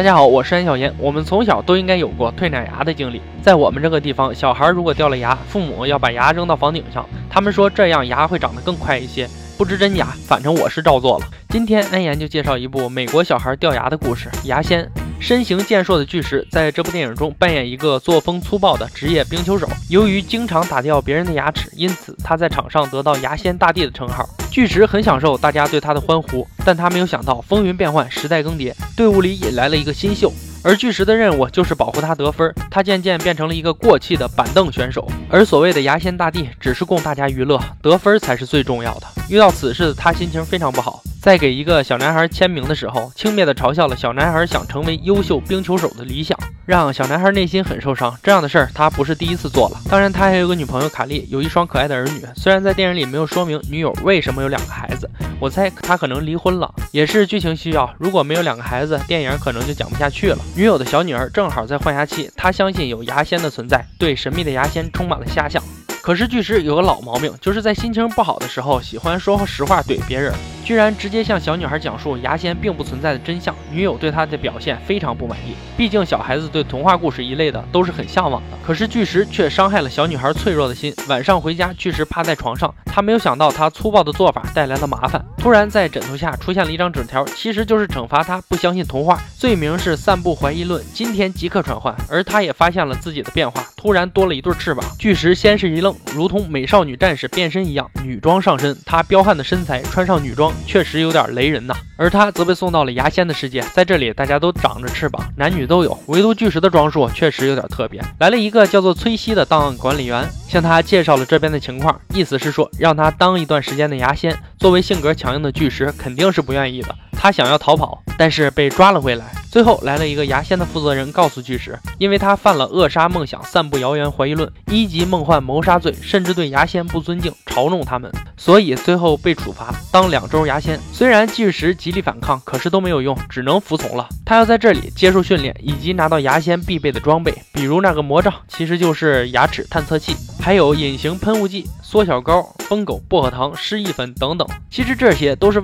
大家好，我是安小言。我们从小都应该有过退奶牙的经历。在我们这个地方，小孩如果掉了牙，父母要把牙扔到房顶上，他们说这样牙会长得更快一些。不知真假，反正我是照做了。今天安言就介绍一部美国小孩掉牙的故事，《牙仙》。身形健硕的巨石在这部电影中扮演一个作风粗暴的职业冰球手，由于经常打掉别人的牙齿，因此他在场上得到“牙仙大帝”的称号。巨石很享受大家对他的欢呼，但他没有想到风云变幻，时代更迭，队伍里引来了一个新秀。而巨石的任务就是保护他得分，他渐渐变成了一个过气的板凳选手。而所谓的牙仙大帝，只是供大家娱乐，得分才是最重要的。遇到此事他心情非常不好，在给一个小男孩签名的时候，轻蔑地嘲笑了小男孩想成为优秀冰球手的理想，让小男孩内心很受伤。这样的事儿他不是第一次做了。当然，他还有个女朋友卡莉，有一双可爱的儿女。虽然在电影里没有说明女友为什么有两个孩子，我猜他可能离婚了，也是剧情需要。如果没有两个孩子，电影可能就讲不下去了。女友的小女儿正好在换牙期，她相信有牙仙的存在，对神秘的牙仙充满了遐想。可是巨石有个老毛病，就是在心情不好的时候，喜欢说实话怼别人。居然直接向小女孩讲述牙仙并不存在的真相，女友对他的表现非常不满意。毕竟小孩子对童话故事一类的都是很向往的。可是巨石却伤害了小女孩脆弱的心。晚上回家，巨石趴在床上，他没有想到他粗暴的做法带来了麻烦。突然在枕头下出现了一张纸条，其实就是惩罚他不相信童话，罪名是散布怀疑论，今天即刻传唤。而他也发现了自己的变化，突然多了一对翅膀。巨石先是一愣，如同美少女战士变身一样，女装上身。他彪悍的身材穿上女装。确实有点雷人呐，而他则被送到了牙仙的世界，在这里大家都长着翅膀，男女都有，唯独巨石的装束确实有点特别。来了一个叫做崔西的档案管理员，向他介绍了这边的情况，意思是说让他当一段时间的牙仙。作为性格强硬的巨石，肯定是不愿意的。他想要逃跑，但是被抓了回来。最后来了一个牙仙的负责人，告诉巨石，因为他犯了扼杀梦想、散布谣言、怀疑论、一级梦幻谋杀罪，甚至对牙仙不尊敬、嘲弄他们，所以最后被处罚当两周牙仙。虽然巨石极力反抗，可是都没有用，只能服从了。他要在这里接受训练，以及拿到牙仙必备的装备，比如那个魔杖，其实就是牙齿探测器，还有隐形喷雾剂、缩小膏、疯狗、薄荷糖、失忆粉等等。其实这些都是。